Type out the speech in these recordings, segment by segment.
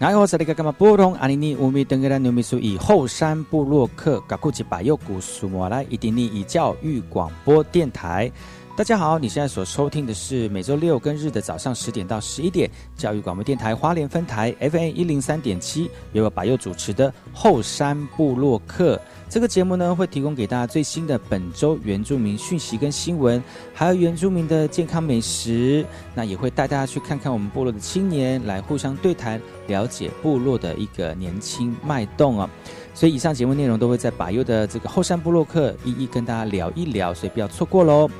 然后在那个干嘛波动阿尼尼乌米登格拉纽米苏以后山部落客噶库吉巴佑古苏摩来伊丁尼以教育广播电台。大家好，你现在所收听的是每周六跟日的早上十点到十一点，教育广播电台花莲分台 FM 一零三点七，由我把佑主持的后山部落客。这个节目呢，会提供给大家最新的本周原住民讯息跟新闻，还有原住民的健康美食。那也会带大家去看看我们部落的青年，来互相对谈，了解部落的一个年轻脉动啊。所以以上节目内容都会在把右的这个后山部落客一一跟大家聊一聊，所以不要错过喽。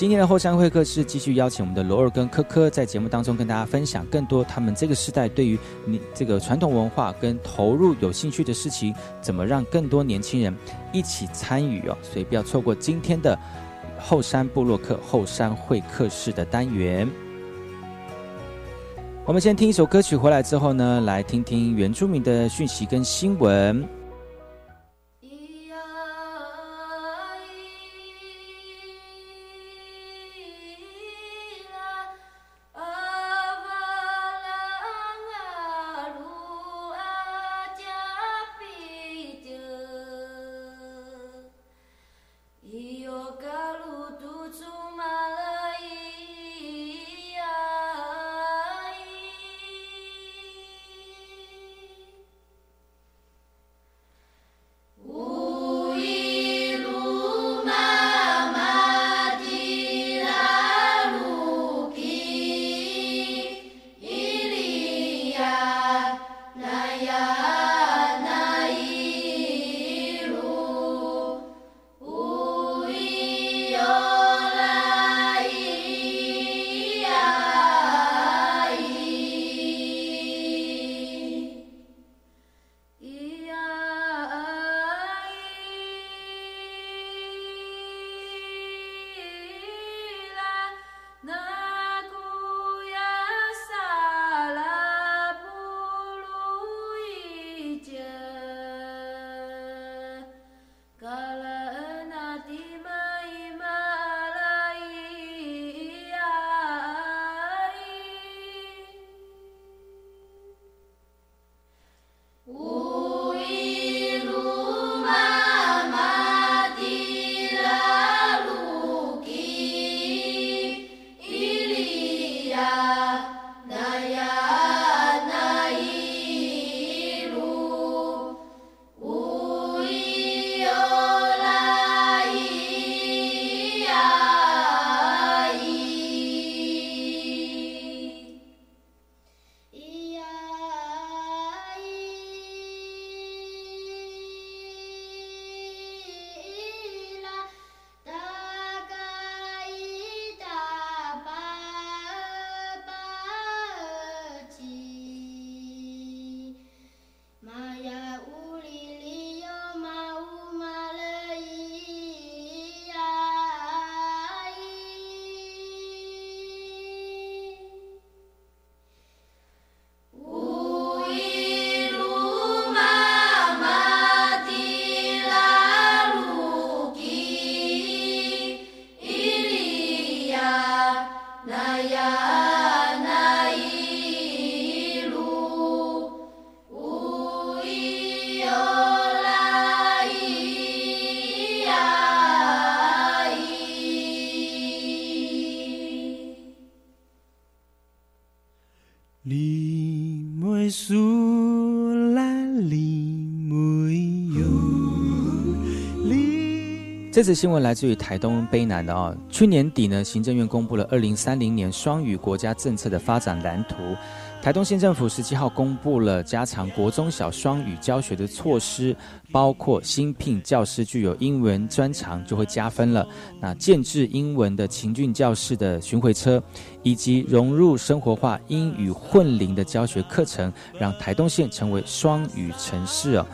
今天的后山会客室继续邀请我们的罗尔跟科科在节目当中跟大家分享更多他们这个时代对于你这个传统文化跟投入有兴趣的事情，怎么让更多年轻人一起参与哦？所以不要错过今天的后山部落客后山会客室的单元。我们先听一首歌曲回来之后呢，来听听原住民的讯息跟新闻。这次新闻来自于台东卑南的哦。去年底呢，行政院公布了二零三零年双语国家政策的发展蓝图。台东县政府十七号公布了加强国中小双语教学的措施，包括新聘教师具有英文专长就会加分了。那建制英文的情境教室的巡回车，以及融入生活化英语混龄的教学课程，让台东县成为双语城市哦。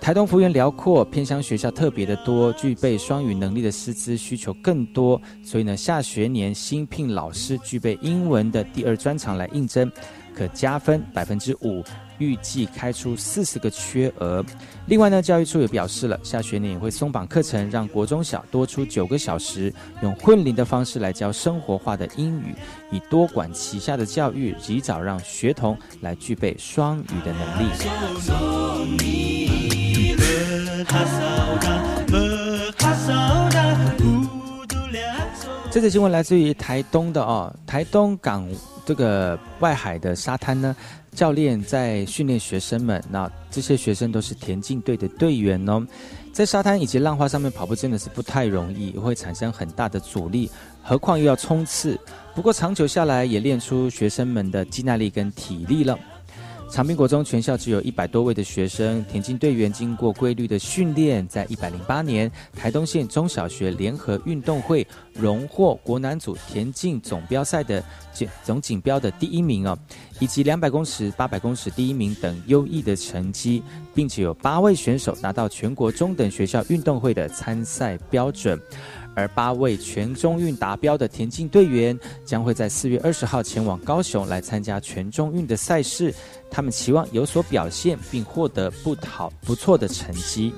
台东幅员辽阔，偏乡学校特别的多，具备双语能力的师资需求更多，所以呢，下学年新聘老师具备英文的第二专长来应征，可加分百分之五，预计开出四十个缺额。另外呢，教育处也表示了，下学年也会松绑课程，让国中小多出九个小时，用混龄的方式来教生活化的英语，以多管齐下的教育，及早让学童来具备双语的能力。这则新闻来自于台东的哦，台东港这个外海的沙滩呢，教练在训练学生们，那这些学生都是田径队的队员哦，在沙滩以及浪花上面跑步真的是不太容易，会产生很大的阻力，何况又要冲刺。不过长久下来，也练出学生们的肌耐力跟体力了。长滨国中全校只有一百多位的学生，田径队员经过规律的训练，在一百零八年台东县中小学联合运动会荣获国男组田径总标赛的总锦标的第一名哦，以及两百公尺、八百公尺第一名等优异的成绩，并且有八位选手拿到全国中等学校运动会的参赛标准。而八位全中运达标的田径队员将会在四月二十号前往高雄来参加全中运的赛事，他们期望有所表现，并获得不讨不错的成绩。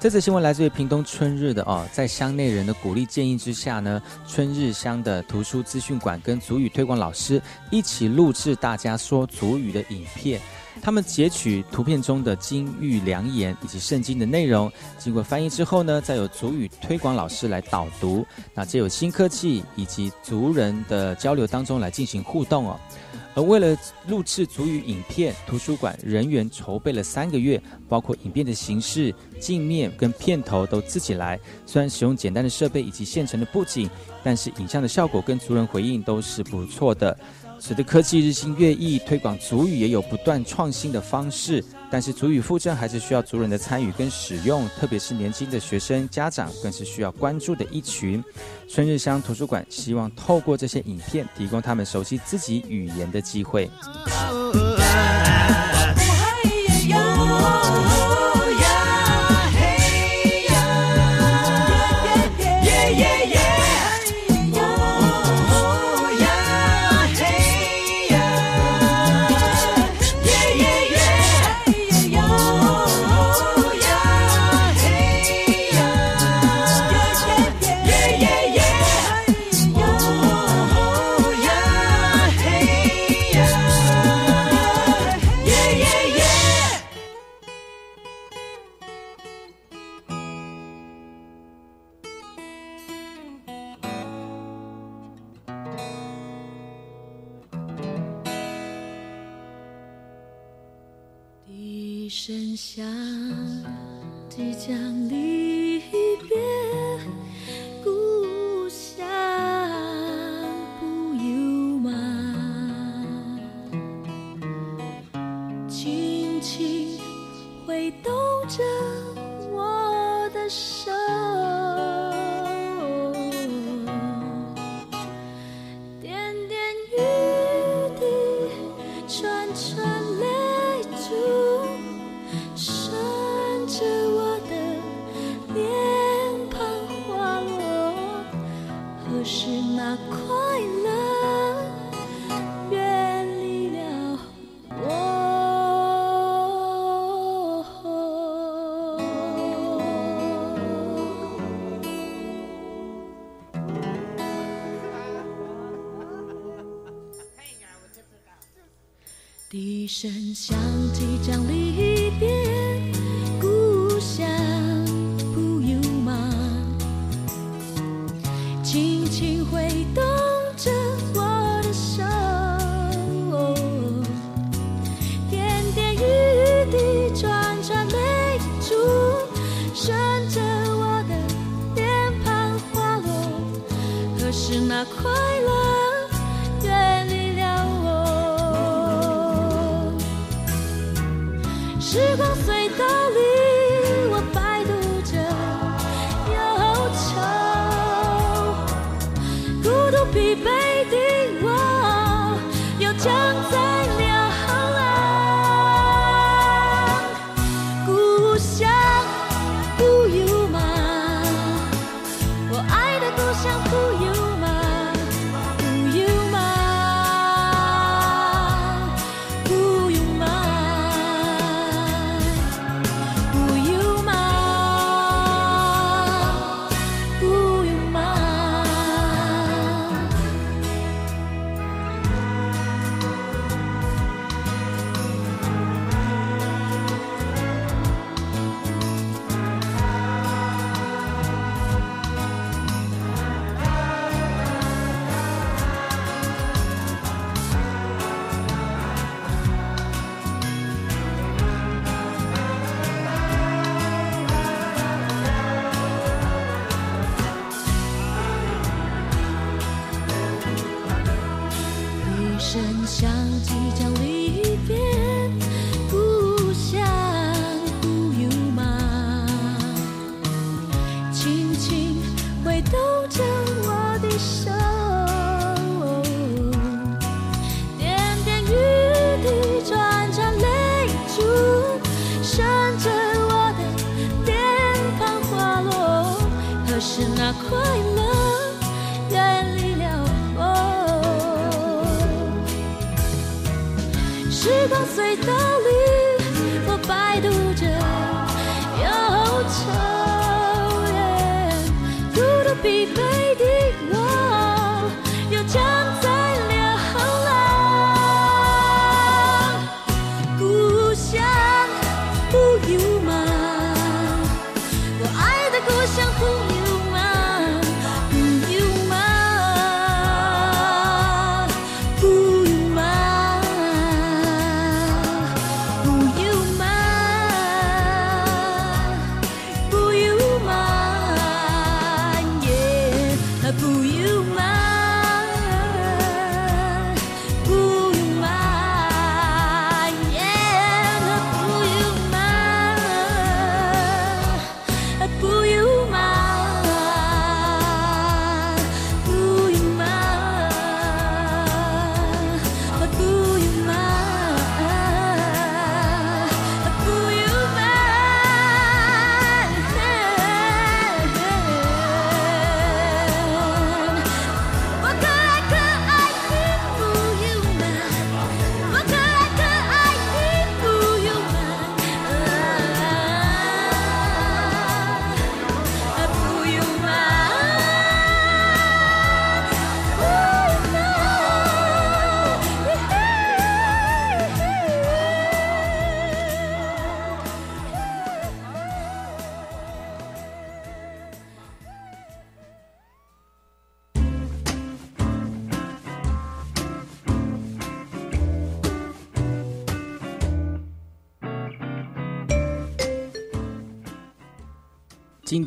这次新闻来自于屏东春日的哦，在乡内人的鼓励建议之下呢，春日乡的图书资讯馆跟足语推广老师一起录制大家说足语的影片。他们截取图片中的金玉良言以及圣经的内容，经过翻译之后呢，再由足语推广老师来导读。那借有新科技以及族人的交流当中来进行互动哦。而为了录制足语影片，图书馆人员筹备了三个月，包括影片的形式、镜面跟片头都自己来。虽然使用简单的设备以及现成的布景，但是影像的效果跟族人回应都是不错的。使得科技日新月异，推广足语也有不断创新的方式。但是足语附证还是需要族人的参与跟使用，特别是年轻的学生、家长更是需要关注的一群。春日乡图书馆希望透过这些影片，提供他们熟悉自己语言的机会。时光隧道里 Baby. by the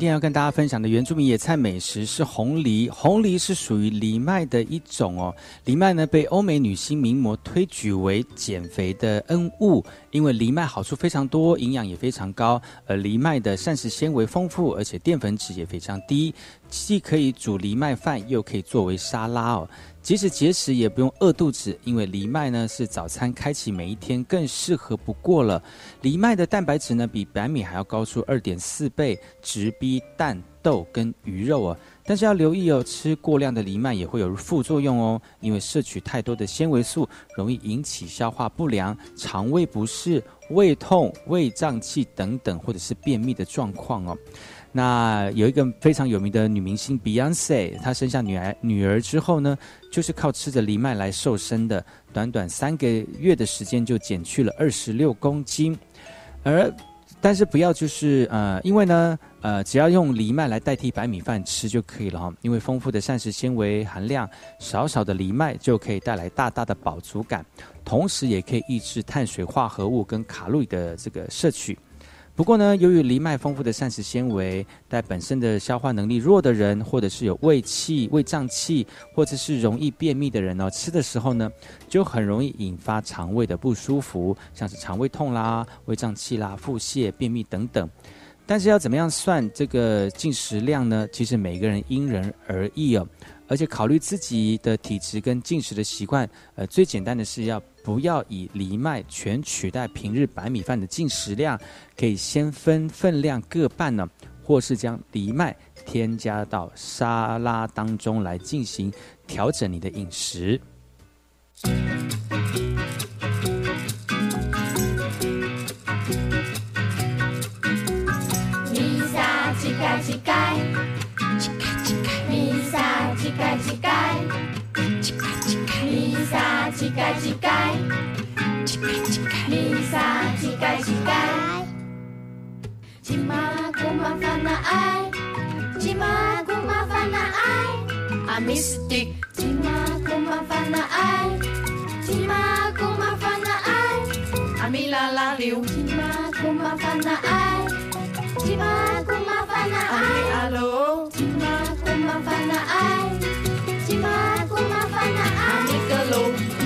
今天要跟大家分享的原住民野菜美食是红梨。红梨是属于藜麦的一种哦，藜麦呢被欧美女星名模推举为减肥的恩物。因为藜麦好处非常多，营养也非常高，而藜麦的膳食纤维丰富，而且淀粉质也非常低，既可以煮藜麦饭，又可以作为沙拉哦。即使节食也不用饿肚子，因为藜麦呢是早餐开启每一天更适合不过了。藜麦的蛋白质呢比白米还要高出二点四倍，直逼蛋、豆跟鱼肉啊。但是要留意哦，吃过量的藜麦也会有副作用哦，因为摄取太多的纤维素，容易引起消化不良、肠胃不适、胃痛、胃胀气等等，或者是便秘的状况哦。那有一个非常有名的女明星 Beyonce，她生下女儿女儿之后呢，就是靠吃着藜麦来瘦身的，短短三个月的时间就减去了二十六公斤，而。但是不要就是呃，因为呢，呃，只要用藜麦来代替白米饭吃就可以了哈。因为丰富的膳食纤维含量，少少的藜麦就可以带来大大的饱足感，同时也可以抑制碳水化合物跟卡路里的这个摄取。不过呢，由于藜麦丰富的膳食纤维，在本身的消化能力弱的人，或者是有胃气、胃胀气，或者是容易便秘的人哦，吃的时候呢，就很容易引发肠胃的不舒服，像是肠胃痛啦、胃胀气啦、腹泻、便秘等等。但是要怎么样算这个进食量呢？其实每个人因人而异哦。而且考虑自己的体质跟进食的习惯，呃，最简单的是要不要以藜麦全取代平日白米饭的进食量，可以先分分量各半呢，或是将藜麦添加到沙拉当中来进行调整你的饮食。沙一盖一盖，米沙一盖一盖。芝麻姑麻烦那爱，芝麻姑麻烦那爱，阿米斯蒂。芝麻姑麻烦那爱，芝麻姑麻烦那爱，阿米拉拉溜。芝麻姑麻烦那爱，芝麻姑麻烦那爱，阿米阿罗。芝麻姑麻烦那爱。就麻姑麻烦那爱，芝麻姑麻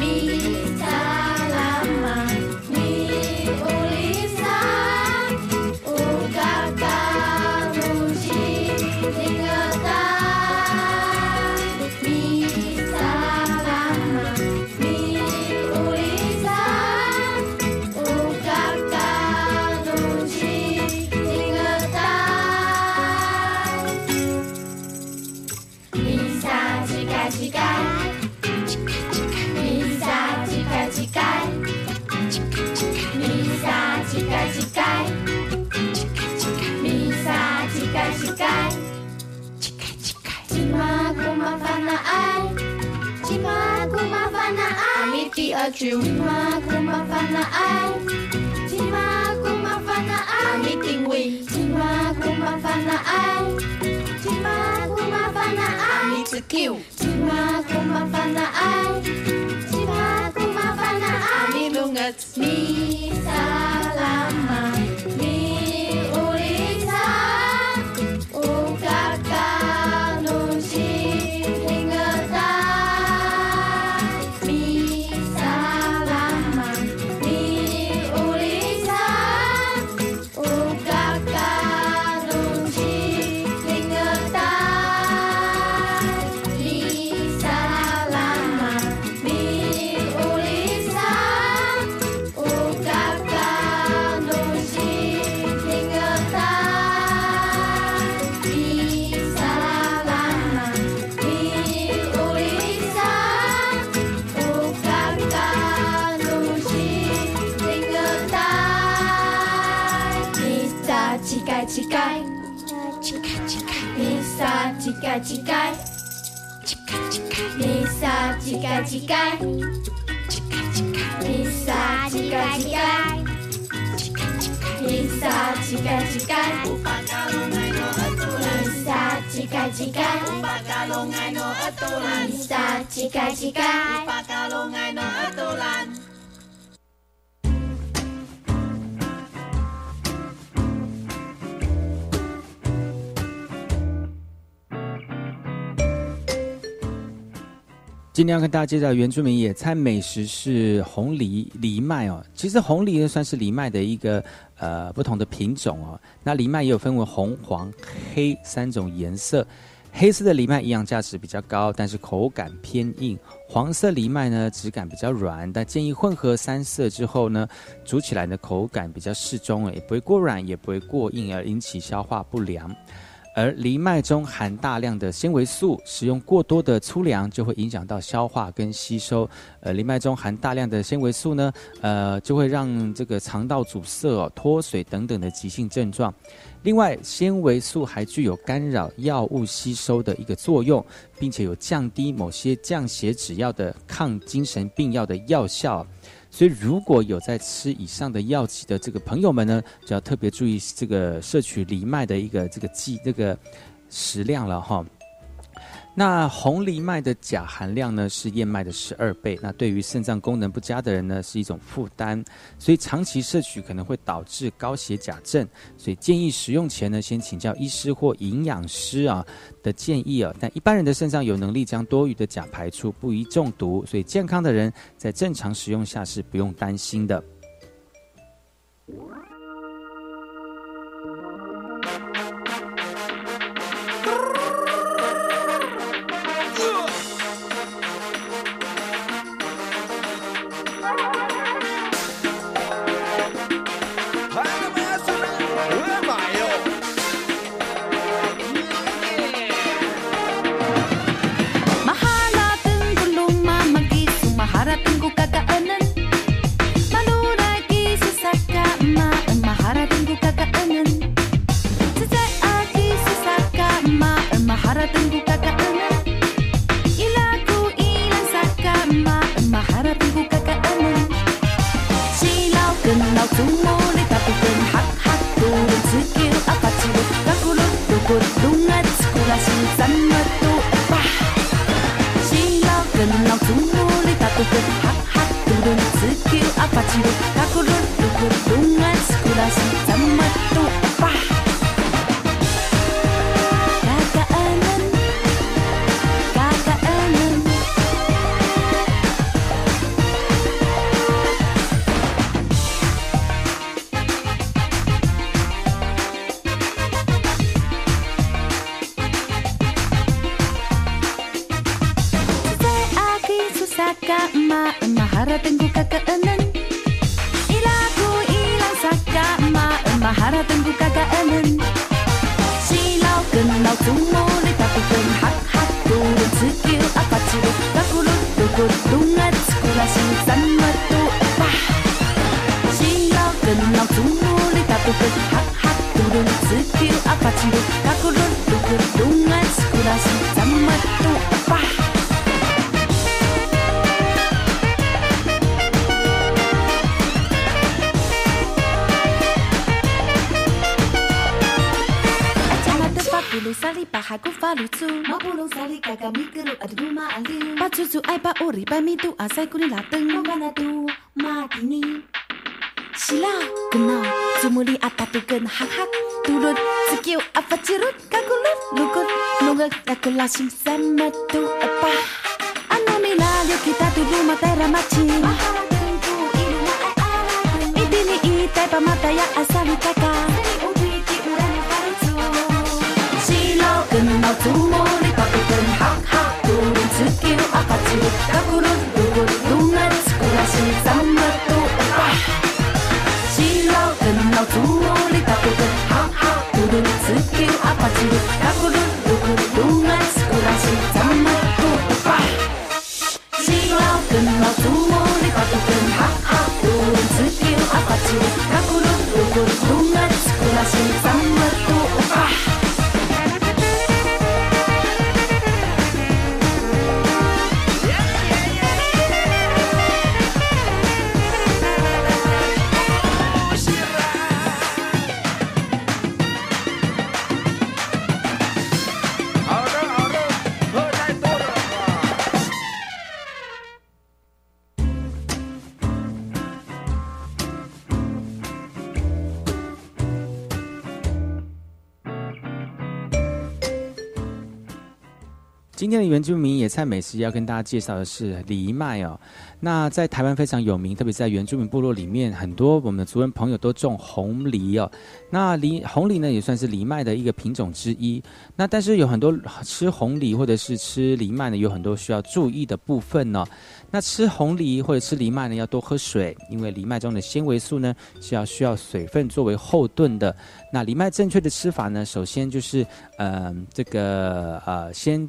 烦那爱，你定位。芝麻姑麻烦那爱，芝麻姑麻烦那爱，你叽叽盖，叽盖叽盖，米沙叽盖叽盖，叽盖叽盖，米沙叽盖叽盖，叽盖叽盖，米沙叽盖叽今天要跟大家介绍原住民野餐美食是红藜藜麦哦。其实红藜呢算是藜麦的一个呃不同的品种哦。那藜麦也有分为红、黄、黑三种颜色。黑色的藜麦营养价值比较高，但是口感偏硬。黄色藜麦呢质感比较软，但建议混合三色之后呢，煮起来的口感比较适中，也不会过软，也不会过硬，而引起消化不良。而藜麦中含大量的纤维素，使用过多的粗粮就会影响到消化跟吸收。呃，藜麦中含大量的纤维素呢，呃，就会让这个肠道阻塞、脱水等等的急性症状。另外，纤维素还具有干扰药物吸收的一个作用，并且有降低某些降血脂药的抗精神病药的药效。所以，如果有在吃以上的药剂的这个朋友们呢，就要特别注意这个摄取藜麦的一个这个剂这个食量了哈。那红藜麦的钾含量呢是燕麦的十二倍，那对于肾脏功能不佳的人呢是一种负担，所以长期摄取可能会导致高血钾症，所以建议食用前呢先请教医师或营养师啊的建议啊。但一般人的肾脏有能力将多余的钾排出，不宜中毒，所以健康的人在正常食用下是不用担心的。godungat sekolah singsan metu epah Sila kenal tumuli takut hak hak turun sekil apa cium tak turun godungat sekolah singsan 今天的原住民野菜美食要跟大家介绍的是藜麦哦。那在台湾非常有名，特别在原住民部落里面，很多我们的族人朋友都种红梨哦。那梨红梨呢，也算是藜麦的一个品种之一。那但是有很多吃红梨或者是吃藜麦呢，有很多需要注意的部分呢。那吃红梨或者吃藜麦呢，要多喝水，因为藜麦中的纤维素呢是要需要水分作为后盾的。那藜麦正确的吃法呢，首先就是呃这个呃先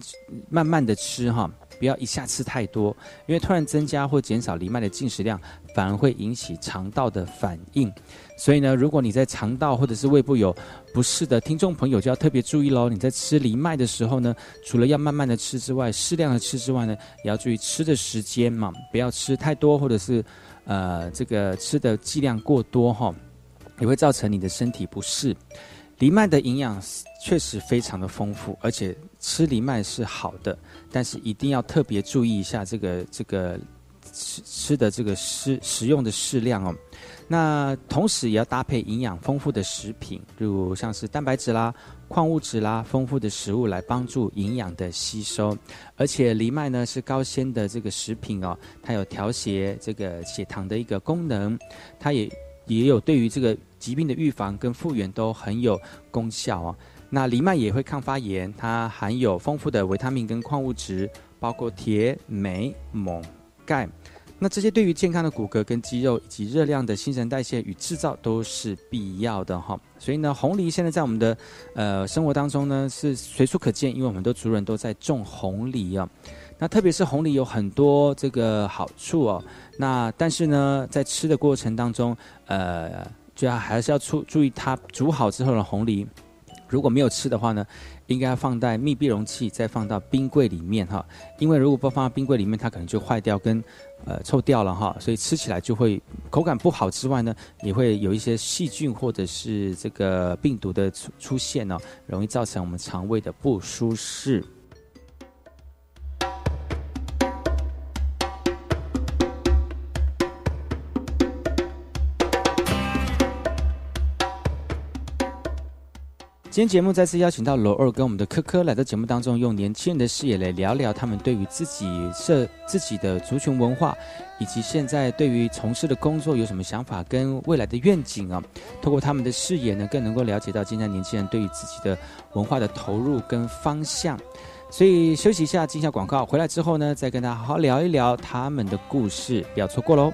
慢慢的吃哈。不要一下吃太多，因为突然增加或减少藜麦的进食量，反而会引起肠道的反应。所以呢，如果你在肠道或者是胃部有不适的听众朋友，就要特别注意喽。你在吃藜麦的时候呢，除了要慢慢的吃之外，适量的吃之外呢，也要注意吃的时间嘛，不要吃太多，或者是呃这个吃的剂量过多哈，也会造成你的身体不适。藜麦的营养确实非常的丰富，而且吃藜麦是好的。但是一定要特别注意一下这个这个吃吃的这个食食用的适量哦。那同时也要搭配营养丰富的食品，如像是蛋白质啦、矿物质啦，丰富的食物来帮助营养的吸收。而且藜麦呢是高纤的这个食品哦，它有调节这个血糖的一个功能，它也也有对于这个疾病的预防跟复原都很有功效哦。那藜麦也会抗发炎，它含有丰富的维他命跟矿物质，包括铁、镁、锰、钙。那这些对于健康的骨骼跟肌肉以及热量的新陈代谢与制造都是必要的哈。所以呢，红梨现在在我们的呃生活当中呢是随处可见，因为我们的族人都在种红梨啊。那特别是红梨有很多这个好处哦。那但是呢，在吃的过程当中，呃，就要还是要注注意它煮好之后的红梨。如果没有吃的话呢，应该放在密闭容器，再放到冰柜里面哈。因为如果不放到冰柜里面，它可能就坏掉跟呃臭掉了哈，所以吃起来就会口感不好之外呢，也会有一些细菌或者是这个病毒的出出现呢，容易造成我们肠胃的不舒适。今天节目再次邀请到罗二跟我们的科科来到节目当中，用年轻人的视野来聊聊他们对于自己设自己的族群文化，以及现在对于从事的工作有什么想法跟未来的愿景啊。透过他们的视野呢，更能够了解到今天年轻人对于自己的文化的投入跟方向。所以休息一下，进下广告，回来之后呢，再跟大家好好聊一聊他们的故事，不要错过喽。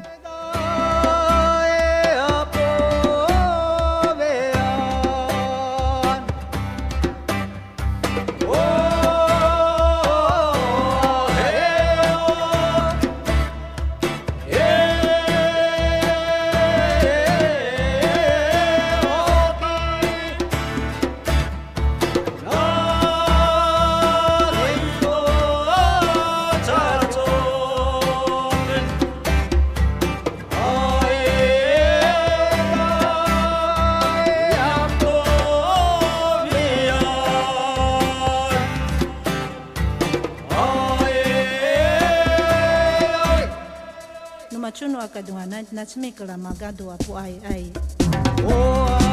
kadunganan natme kalamaga dua po ay ay. Oh,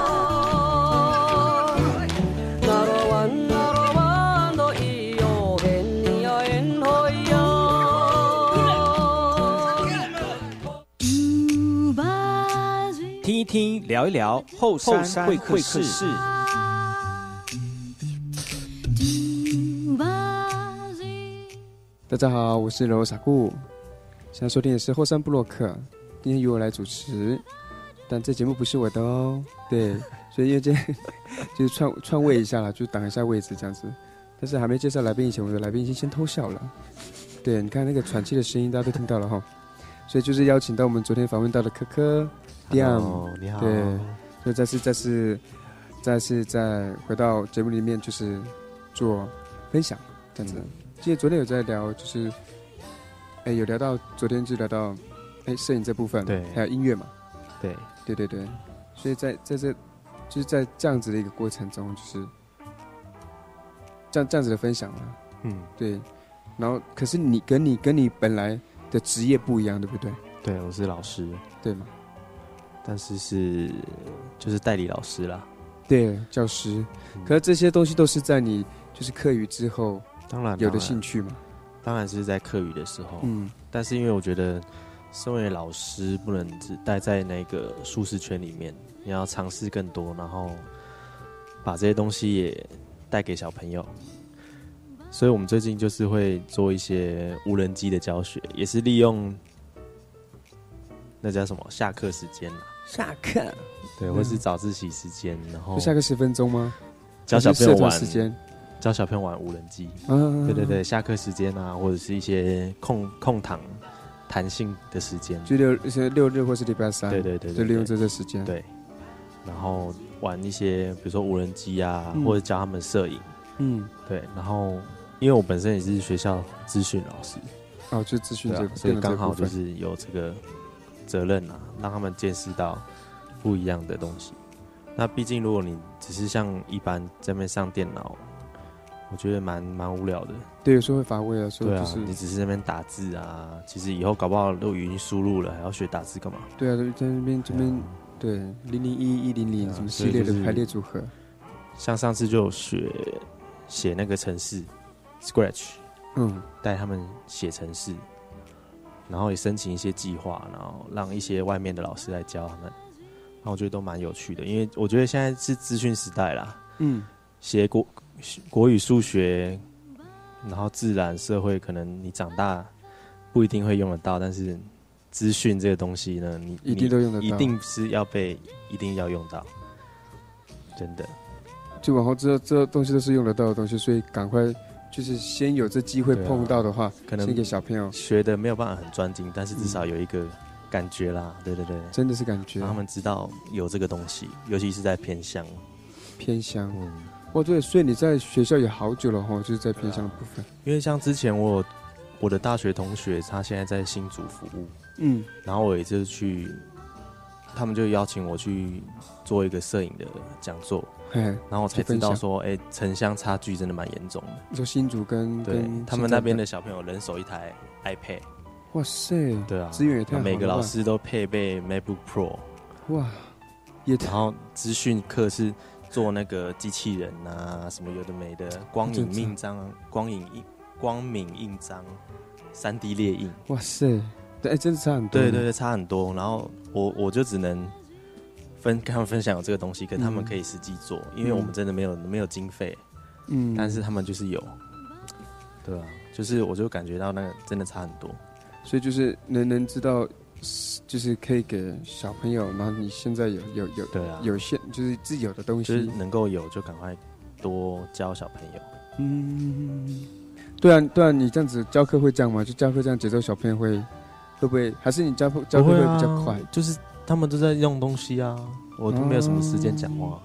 听，聊一聊后山会客室。大家好，我是柔傻顾，现在收听的是后山布洛克，今天由我来主持，但这节目不是我的哦，对，所以因为这就是串串位一下了，就挡一下位置这样子。但是还没介绍来宾以前，我的来宾已经先偷笑了。对，你看那个喘气的声音，大家都听到了哈。所以就是邀请到我们昨天访问到的科科 Hello，你好对，所以再次再次再次再回到节目里面，就是做分享这样子。记得昨天有在聊，就是哎有聊到昨天就聊到哎摄影这部分，对还有音乐嘛，对对对对，所以在在这就是在这样子的一个过程中，就是这样这样子的分享嘛，嗯，对。然后可是你跟你跟你本来的职业不一样，对不对？对，我是老师，对吗？但是是就是代理老师啦。对，教师。可是这些东西都是在你就是课余之后，当然有的兴趣嘛。当然是在课余的时候，嗯。但是因为我觉得，身为老师不能只待在那个舒适圈里面，你要尝试更多，然后把这些东西也带给小朋友。所以我们最近就是会做一些无人机的教学，也是利用那叫什么下课时间下课。对，或是早自习时间，然后就下课十分钟吗？教小朋友玩时间，教小朋友玩无人机。嗯对对对，下课时间啊，或者是一些空空堂、弹性的时间，就六一些六日或是礼拜三，对对对，就利用这些时间。对，然后玩一些比如说无人机啊，嗯。或者教他们摄影。嗯，对，然后因为我本身也是学校资讯老师，哦，就资讯这对啊，所以刚好就是有这个责任啊，让他们见识到不一样的东西。那毕竟如果你只是像一般在那边上电脑，我觉得蛮蛮无聊的。对，有时候会乏味啊，所以对啊，就是你只是在那边打字啊，其实以后搞不好都语音输入了，还要学打字干嘛？对啊，在那边这边对零零一一零零什么系列的排列组合，像上次就有学写那个程式 Scratch，嗯，带他们写程式，然后也申请一些计划，然后让一些外面的老师来教他们，那我觉得都蛮有趣的，因为我觉得现在是资讯时代啦，嗯，写国国语、数学，然后自然、社会，可能你长大不一定会用得到，但是资讯这个东西呢，你一定都用得到。一定是要被，一定要用到，真的。就往后知道这东西都是用得到的东西，所以赶快就是先有这机会碰到的话，可能先给小朋友学的没有办法很专精，但是至少有一个感觉啦，对对对，真的是感觉。让他们知道有这个东西，尤其是在偏乡，偏乡。嗯，哦，对，所以你在学校也好久了哈，就是在偏乡的部分。因为像之前我有我的大学同学，他现在在新竹服务，嗯，然后我也就是去，他们就邀请我去做一个摄影的讲座，嘿，然后我才知道说，哎、城乡差距真的蛮严重的。你说新竹跟对跟他们那边的。小朋友人手一台 iPad，哇塞，对啊，资源也太好了每个老师都配备 MacBook Pro，哇，也然后资讯课是做那个机器人啊，什么有的没的，光影印章、光影印、光敏印章、三 D 列印，哇塞，对，哎，真的差很多。对对对，差很多。然后我我就只能分跟他们分享有这个东西，可他们嗯可以实际做，因为我们真的没有没有经费，嗯，但是他们就是有，对啊，就是我就感觉到那个真的差很多。所以就是能能知道，就是可以给小朋友，然后你现在有有有对啊有限，就是自有的东西就是西，能够有就赶快多教小朋友。嗯，对啊对啊，你这样子教课会这样吗？就教课这样节奏，小朋友会会不会？还是你教课教课会比较快？就是他们都在用东西啊，我都没有什么时间讲话。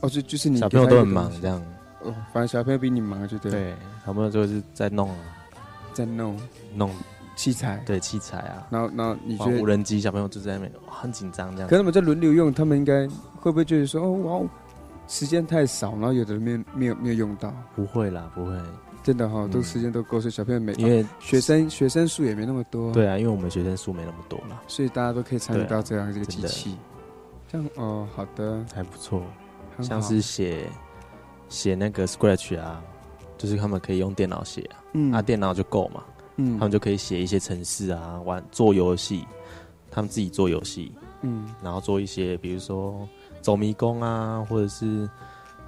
哦，就就是你小朋友都很忙，这样。哦，反正小朋友比你忙，就对。对，小朋友就是在弄啊，在弄弄器材，对器材啊。然后然后你觉得无人机，小朋友就在那边很紧张这样可是。他们在轮流用，他们应该会不会觉得说，哦哇哦，时间太少，然后有的人没有没有没有用到？不会啦，不会。真的哈、嗯。都时间都够，所以小朋友每因为学生学生数也没那么多，对啊，因为我们学生数没那么多啦，所以大家都可以参与到这样这个机器。这样哦，好的，还不错。像是写写那个 Scratch 啊，就是他们可以用电脑写啊，嗯。啊电脑就够嘛，嗯。他们就可以写一些程式啊，玩做游戏，他们自己做游戏，嗯。然后做一些比如说走迷宫啊，或者是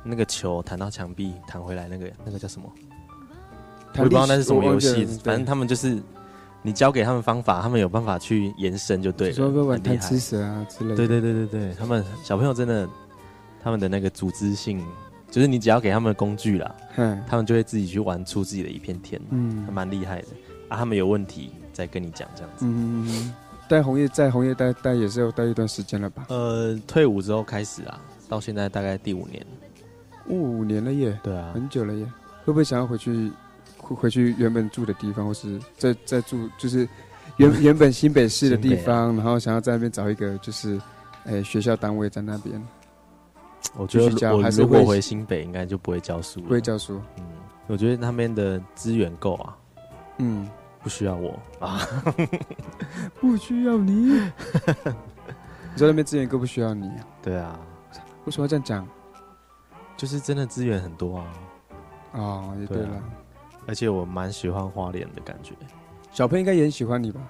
那个球弹到墙壁弹回来那个那个叫什么？我也不知道那是什么游戏，反正他们就是你教给他们方法，他们有办法去延伸就对了，说玩贪吃蛇啊之类的。对对对对对，他们小朋友真的，他们的那个组织性，就是你只要给他们工具啦，嗯他们就会自己去玩出自己的一片天，嗯还蛮厉害的啊。他们有问题再跟你讲这样子。嗯，嗯嗯待红叶在红叶待待也是要待一段时间了吧？呃，退伍之后开始啊，到现在大概第五年。哦五年了耶，对啊，很久了耶。会不会想要回去回回去原本住的地方，或是在在住就是原原本新北市的地方，然后想要在那边找一个就是，诶、学校单位在那边，我觉得我还是会如果回新北，应该就不会教书了。不会教书。嗯，我觉得那边的资源够啊，嗯，不需要我啊。不需要你。你在那边资源够不需要你啊？对啊，为什么要这样讲？就是真的资源很多啊。哦，也对了，啊而且我蛮喜欢花莲的感觉。小朋友应该也很喜欢你吧？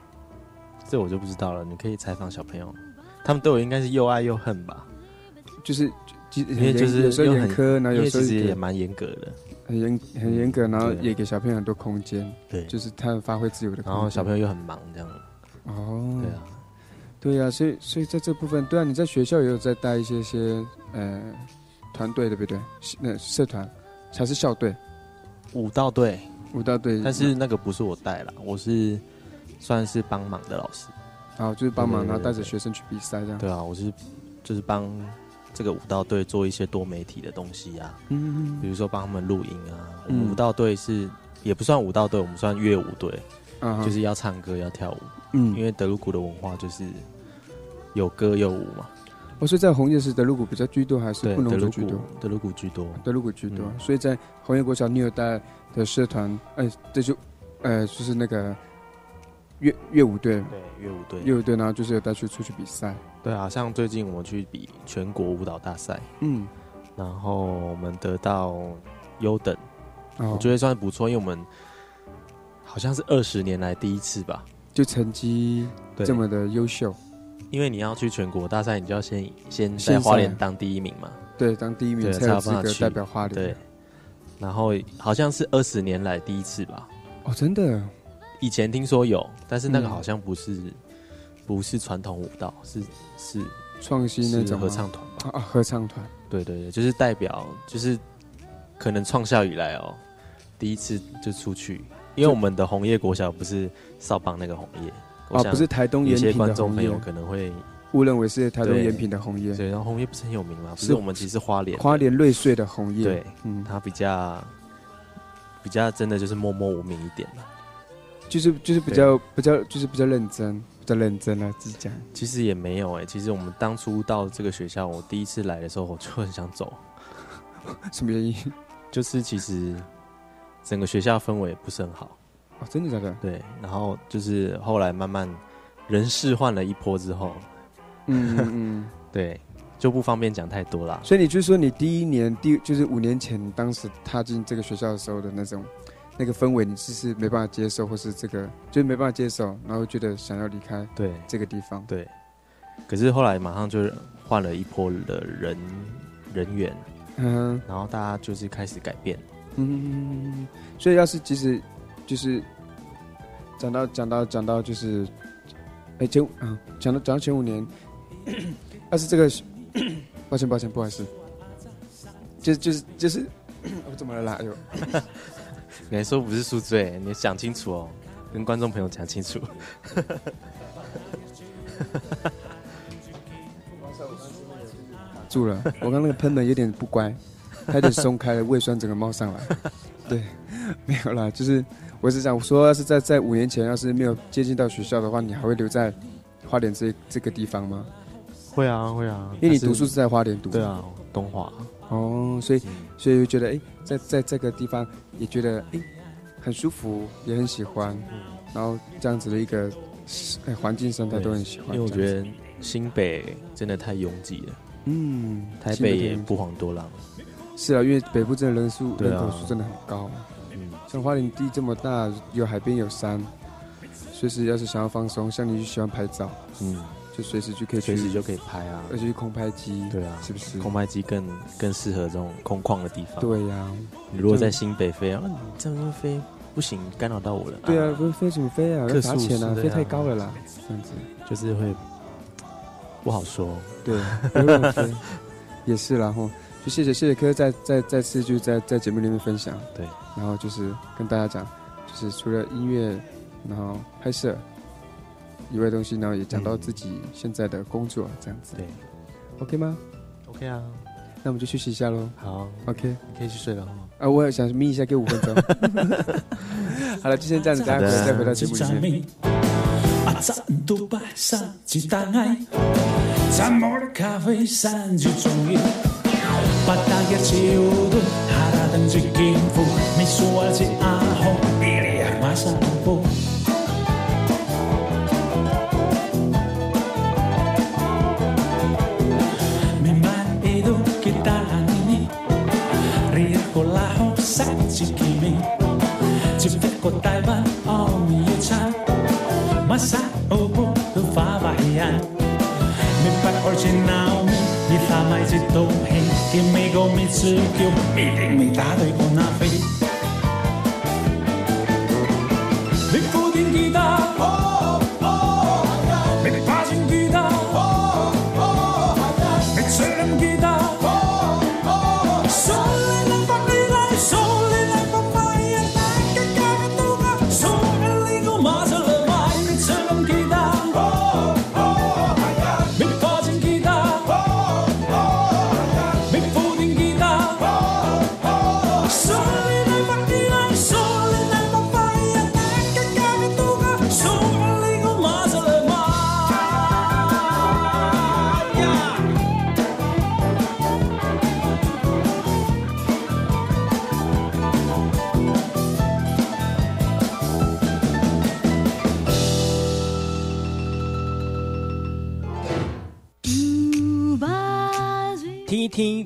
这我就不知道了，你可以采访小朋友，他们对我应该是又爱又恨吧？就是就因为就是有时候很严苛，然后有时候其实也蛮严格的，很严很严格，然后也给小朋友很多空间，对就是他们发挥自由的空间。然后小朋友又很忙这样。哦，对啊，对啊、所以所以在这部分，对啊，你在学校也有在带一些些呃团队，对不对？那社团还是校队？舞蹈队，舞蹈队，但是那个不是我带了，我是算是帮忙的老师。好就是帮忙，然后带着学生去比赛这样。对啊，我是就是帮这个舞蹈队做一些多媒体的东西啊，嗯比如说帮他们录音啊。我嗯们舞蹈队是也不算舞蹈队，我们算乐舞队，就是要唱歌要跳舞。嗯因为德鲁古的文化就是有歌有舞嘛。我说在红叶是德鲁古比较居多，还是对，布农德鲁古族居多？德鲁古居多。德鲁古居多，嗯。所以在红叶国小，你有带的社团，哎，这就，呃，就是那个乐乐舞队，对，乐舞队，乐舞队，然后就是有带去出去比赛，对啊，像最近我们去比全国舞蹈大赛，嗯，然后我们得到优等，哦。我觉得算不错，因为我们好像是二十年来第一次吧。就成绩这么的优秀，因为你要去全国大赛，你就要先先先在花莲赛当第一名嘛，对，当第一名对，才才有资格代表花莲。对，然后好像是二十年来第一次吧。哦，真的，以前听说有，但是那个嗯。好像不是、不是传统舞蹈，是是创新那种合唱团吧？啊啊，合唱团，对对对，就是代表，就是可能创校以来哦，第一次就出去，因为我们的红叶国小不是少棒那个红叶，我哦，想不是台东延平的红叶，可能会误认为是台东对延平的红叶，对，然后红叶不是很有名吗？不是是我们其实花莲花莲瑞穗的红叶，对，嗯，它比较比较真的就是默默无名一点嘛。就是就是比较比较就是比较认真，比较认真啊，自己讲。其实也没有哎、其实我们当初到这个学校，我第一次来的时候，我就很想走，什么原因？就是其实整个学校氛围不是很好。哦，真的假的？对，然后就是后来慢慢人事换了一波之后，嗯嗯嗯。对，就不方便讲太多啦。所以你就说你第一年第就是五年前当时踏进这个学校的时候的那种那个氛围，你是是没办法接受，或是这个就是没办法接受，然后觉得想要离开对这个地方。对，可是后来马上就换了一波的人人员，嗯然后大家就是开始改变。嗯，所以要是即使就是讲到讲到讲到就是，哎前啊讲到讲到前五年，但 是这个，抱歉抱歉不好意思，就就是就是 我怎么了啦？哎呦，你还说不是宿醉，你想清楚哦，跟观众朋友讲清楚。住了，我刚那个喷门有点不乖，它有点松开了，胃酸整个冒上来。对，没有啦，就是我是想说，要是在在五年前要是没有接近到学校的话，你还会留在花莲这这个地方吗？会啊会啊，因为你读书是在花莲读，对啊，东华。哦，所以所以就觉得哎、在在这个地方也觉得哎、很舒服，也很喜欢，然后这样子的一个哎环境生态都很喜欢。因为我觉得新北真的太拥挤了，嗯，台北也不遑多让。是啊，因为北部真的人数、啊人口数真的很高。嗯，像花莲地这么大，有海边有山，随时要是想要放松，像你就喜欢拍照，嗯，就随时就可以，随时就可以拍啊，而且是空拍机，对啊，是不是？空拍机更更适合这种空旷的地方。对呀、你如果在新北飞啊，你这样飞不行，干扰到我了。对啊，不是飞什么飞啊？要罚钱啊，对飞太高了啦，这样子。就是会不好说。对，也是啦吼。就谢谢谢谢科再再再次就是在在节目里面分享，对，然后就是跟大家讲，就是除了音乐，然后拍摄以外的东西，然后也讲到自己现在的工作这样子。对，OK 吗？OK 啊，那我们就休息一下喽。好，OK，你可以去睡了哈。啊，我也想眯一下，给五分钟。好了，就先这样子，大家回再回到节目里面。啊，早都拜上一档爱，餐摩的咖啡三就中意，把大家酒都哈 xưa kêu mình mình tá con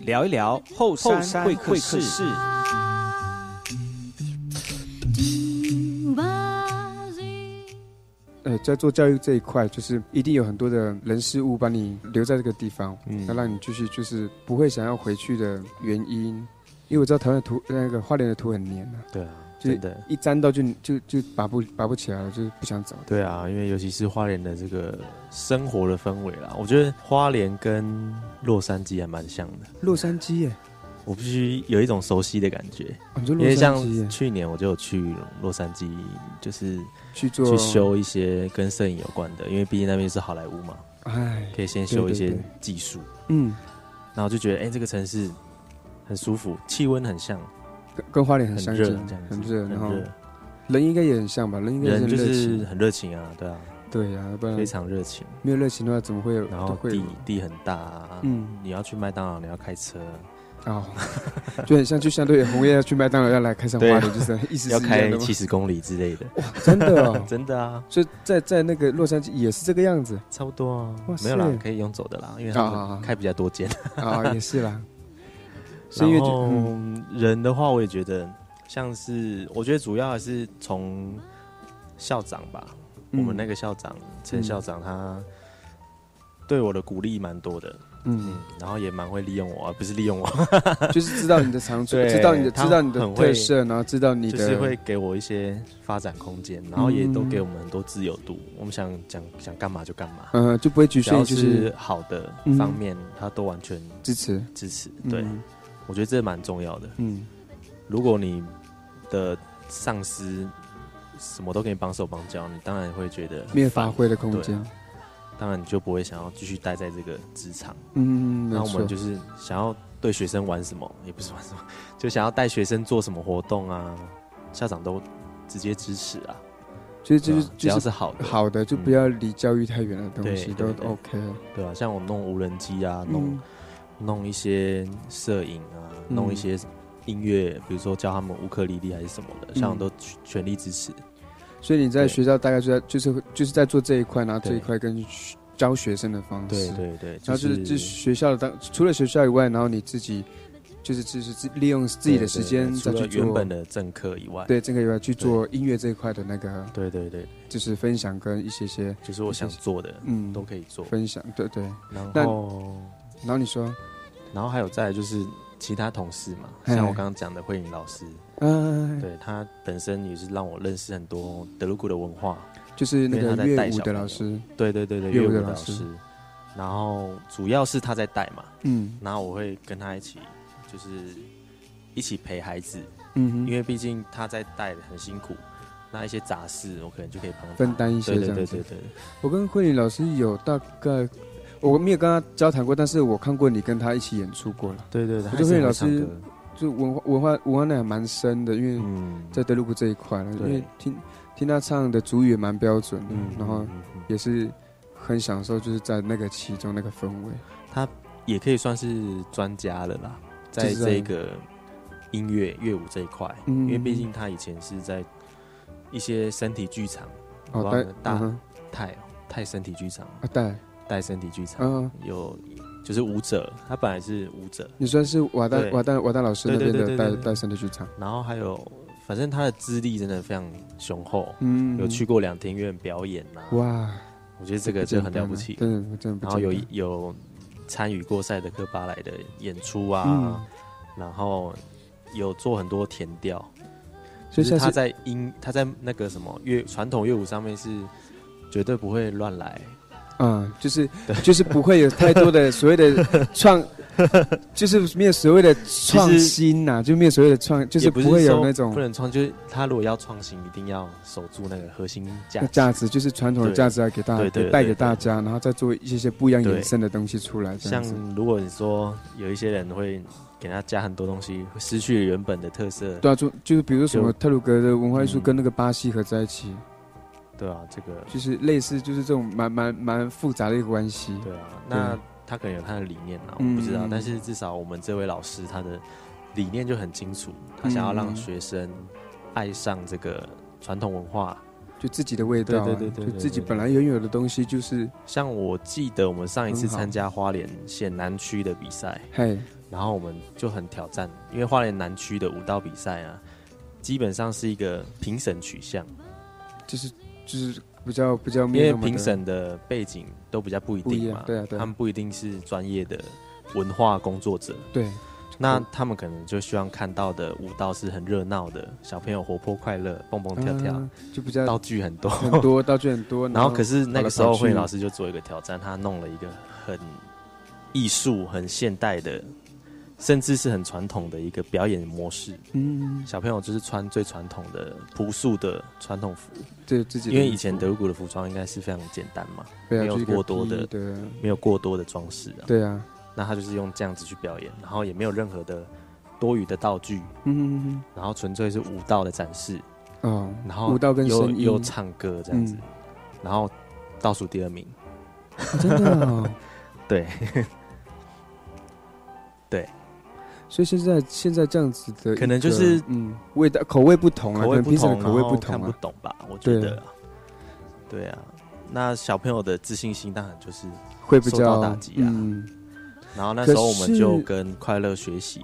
聊一聊后山会客室。呃，在做教育这一块，就是一定有很多的人事物把你留在这个地方，嗯那让你继续就是不会想要回去的原因。因为我知道台湾的土那个花莲的土很黏啊，对啊，就是真的。一沾到就就就拔不拔不起来了，就是不想走。对啊，因为尤其是花莲的这个生活的氛围啦，我觉得花莲跟洛杉矶还蛮像的。洛杉矶耶，我必须有一种熟悉的感觉，因为像去年我就有去洛杉矶，就是去做去修一些跟摄影有关的，因为毕竟那边是好莱坞嘛，哎，可以先修一些对对对技术。嗯，然后就觉得，哎、这个城市很舒服，气温很像，跟跟花莲很相近，很热，然后人应该也很像吧？人应该人就是，很热情啊，对啊，对啊，不然非常热情。没有热情的话，怎么会有？然后地地很大、啊，嗯。你要去麦当劳，你要开车，哦，就很像，就相对于红叶要去麦当劳要来开上花莲，就是意思是要开七十公里之类的，哇真的哦。真的啊，所以在在那个洛杉矶也是这个样子？差不多啊。哇，没有啦，可以用走的啦，因为他开比较多间。啊，也是啦。是因为就然后嗯人的话，我也觉得像是，我觉得主要还是从校长吧，嗯。我们那个校长陈校长他对我的鼓励蛮多的，嗯，然后也蛮会利用我，而不是利用我，就是知道你的长处，知道你的他知道你的很会特色，然后知道你的就是会给我一些发展空间，然后也都嗯给我们很多自由度，我们想讲想干嘛就干嘛，嗯就不会局限就是是好的嗯。方面，他都完全支持。支持，对。嗯，我觉得这蛮重要的，嗯，如果你的上司什么都给你帮手帮脚，你当然会觉得没有发挥的空间。当然你就不会想要继续待在这个职场。嗯没那我们就是想要对学生玩什么，也不是玩什么，就想要带学生做什么活动啊，校长都直接支持啊。就就是啊只要是好的，好的，就不要离教育太远的东西都 OK。对啊，像我弄无人机啊，弄、嗯弄一些摄影啊，嗯。弄一些音乐，比如说教他们乌克丽丽还是什么的，嗯。校长都全全力支持。所以你在对学校大概就在就是就是在做这一块，然后这一块跟学教学生的方式。对对对然后就是就是学校的当除了学校以外，然后你自己就是就是自利用自己的时间对对对除了再去做原本的政课以外，对这个以外去做音乐这一块的那个，对对对，就是分享跟一些些就是我想做的，嗯都可以做。分享，对对。然后，然后你说，然后还有再来就是其他同事嘛，像我刚刚讲的慧颖老师，嗯，对他本身也是让我认识很多德鲁古的文化，就是那个乐舞的老师，对对对对，乐乐舞的老师。然后主要是他在带嘛，嗯。然后我会跟他一起，就是一起陪孩子，嗯因为毕竟他在带很辛苦，那一些杂事我可能就可以帮他。分担一些对这样子。对对对对。我跟慧玲老师有大概，我没有跟他交谈过，但是我看过你跟他一起演出过了。对对对我觉得慧玲老师就文化文化文化内涵蛮深的，因为嗯在德鲁古这一块了，因对为听听他唱的主语也蛮标准的，嗯然后也是很享受，就是在那个其中那个氛围。他也可以算是专家了啦，在这个音乐乐舞这一块，嗯因为毕竟他以前是在一些身体剧场，哦带我不知道大嗯哼。泰泰身体剧场啊带带身体剧场嗯。有就是舞者，他本来是舞者，你算是瓦丹对。瓦丹瓦丹老师那边的带对对对对带身体剧场，然后还有反正他的资历真的非常雄厚，嗯。有去过两厅院表演呐、哇，我觉得这个就很了不起，真的真的不然后有有参与过赛德克巴莱的演出啊，嗯。然后有做很多填调，就是他在音他在那个什么乐传统乐舞上面是绝对不会乱来，嗯，就是就是不会有太多的 所谓的创，就是没有所谓的创新呐、就没有所谓的创，就是不不会有那种不能创，就是他如果要创新，一定要守住那个核心价值。价值，就是传统的价值来给大对家带给大家，然后再做一些些不一样对衍生的东西出来，像。如果你说有一些人会给他加很多东西，会失去原本的特色。对啊，就就是比如说什么特鲁格的文化艺术嗯跟那个巴西合在一起，对啊，这个。就是类似，就是这种蛮蛮蛮复杂的一个关系。对啊，那他可能有他的理念啊，我嗯不知道，嗯但是至少我们这位老师他的理念就很清楚，他想要让嗯学生爱上这个传统文化。就自己的味道啊、对对对就自己本来拥有的东西，就是像我记得我们上一次参加花莲县南区的比赛，嘿，然后我们就很挑战，因为花莲南区的舞蹈比赛啊，基本上是一个评审取向，就是就是比较比较因为评审的背景都比较不一定嘛，对啊对啊。他们不一定是专业的文化工作者，对，那他们可能就希望看到的舞蹈是很热闹的，小朋友活泼快乐，蹦蹦跳跳，嗯就比较道具很多。很多道具很多，然后可是那个时候慧老师就做一个挑战，他弄了一个很艺术、很现代的，甚至是很传统的一个表演模式。嗯，小朋友就是穿最传统的朴素的传统服，对自己因为以前德鲁古的服装应该是非常简单嘛，没有过多的没有过多的装饰啊。对啊，那他就是用这样子去表演，然后也没有任何的多余的道具，嗯嗯然后纯粹是舞蹈的展示。嗯哦，然后舞蹈跟又声音。又唱歌这样子，嗯。然后倒数第二名，真的哦。对，对，所以现在现在这样子的，可能就是嗯，味道口味不同啊，口味不可能评审的同，口味然后看同啊，不懂吧？我觉得啊，对。啊，那小朋友的自信心当然就是会比较到打击啊。嗯。然后那时候我们就跟快乐学习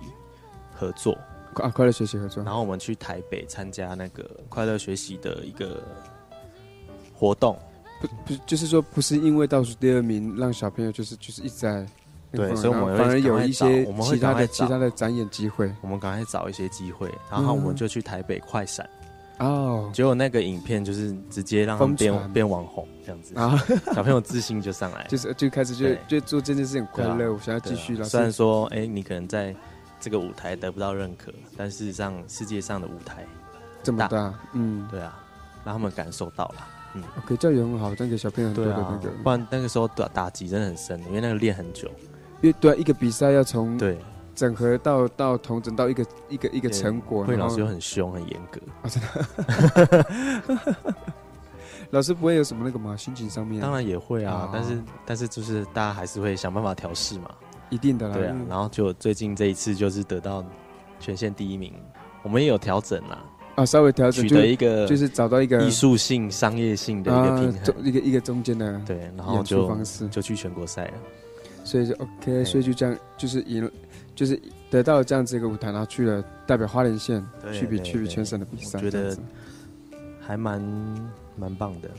合作，啊，快乐学习合作，然后我们去台北参加那个快乐学习的一个活动，不不就是说不是因为倒数第二名让小朋友就是就是一直在那个对，所以我们反而有一些其他的其他的展演机会我们赶快找一些机会，然后我们嗯就去台北快闪。哦，结果那个影片就是直接让他们变变网红这样子啊小朋友自信就上来，就是就开始就就做这件事情很快乐，啊我想要继续了。啊虽然说，哎、你可能在这个舞台得不到认可，但事实上世界上的舞台这么大，嗯，对啊，让他们感受到了，嗯，OK，教育很好，但给小朋友很多对啊的那个，，不然那个时候打打击真的很深，因为那个练很久，因为对啊，一个比赛要从对。整合到到同整到一个一个一个成果，会老师又很凶很严格，啊，真的，老师不会有什么那个吗？心情上面？当然也会啊，啊。但是但是就是大家还是会想办法调试嘛，一定的啦，对啊然后就最近这一次就是得到全县第一名，我们也有调整啦，啊，稍微调整，取得一个就是找到一个艺术性、商业性的一个平衡，啊一个一个中间的对，然后就方式，就去全国赛了。所以就 OK，所以就这样，就是赢了，就是得到了这样子一个舞台，然后去了代表花莲县去比去比全省的比赛，觉得还蛮蛮棒的。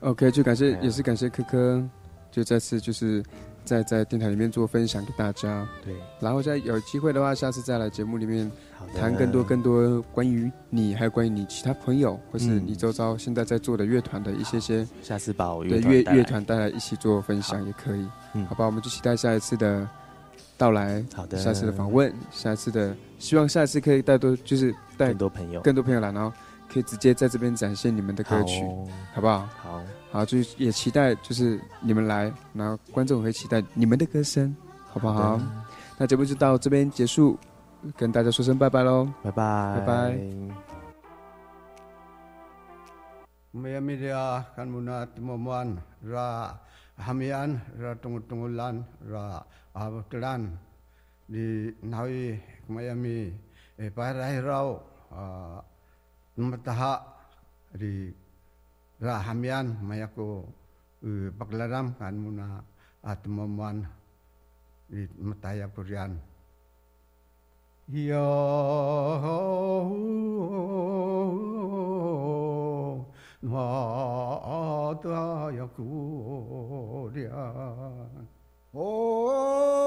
OK，就感谢、也是感谢科科，就再次就是在在电台里面做分享给大家。对，然后再有机会的话，下次再来节目里面谈更多更多关于你，还有关于你其他朋友，或是嗯你周遭现在在做的乐团的一些些，下次把我对乐团带来。乐乐团带来一起做分享也可以。嗯。好吧，我们就期待下一次的到来，好的。下次的访问，下一次的希望下一次可以带多就是带更多朋友。更多朋友来，然后可以直接在这边展现你们的歌曲，好不好？好，好，就也期待就是你们来，然后观众会期待你们的歌声，好不好？好那节目就到这边结束，跟大家说声拜拜喽，拜拜，拜拜。Maya media kan muna timomuan ra hamian ra tungut-tungulan ra abutelan di nawi kumayami e parai rau numataha di raham yan may ako uh, eh, paglaram kan mo na at ah, mamuan mataya ko riyan Mataya ko riyan oh.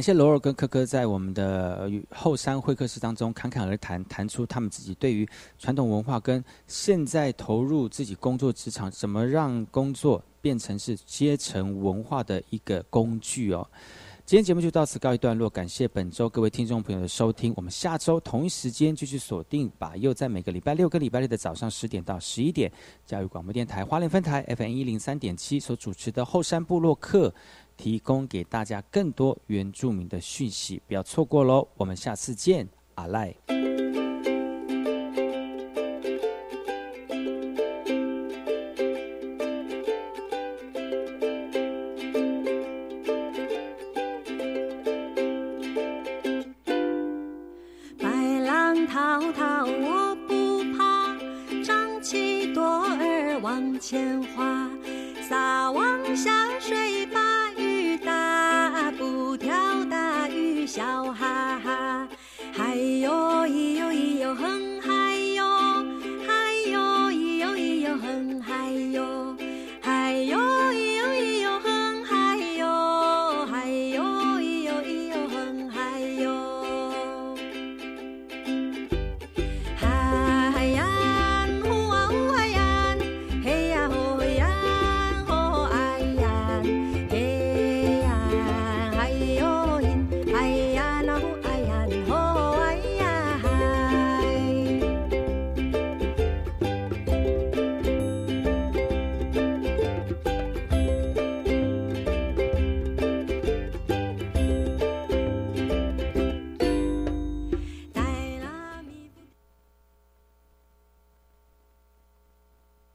感谢罗尔跟科科在我们的后山会客室当中侃侃而谈，谈出他们自己对于传统文化跟现在投入自己工作职场，怎么让工作变成是阶层文化的一个工具哦。今天节目就到此告一段落，感谢本周各位听众朋友的收听。我们下周同一时间继续锁定把又在每个礼拜六跟礼拜六的早上十点到十一点，教育广播电台花莲分台 FM 一零三点七所主持的后山部落客。提供给大家更多原住民的讯息，不要错过喽！我们下次见，阿赖。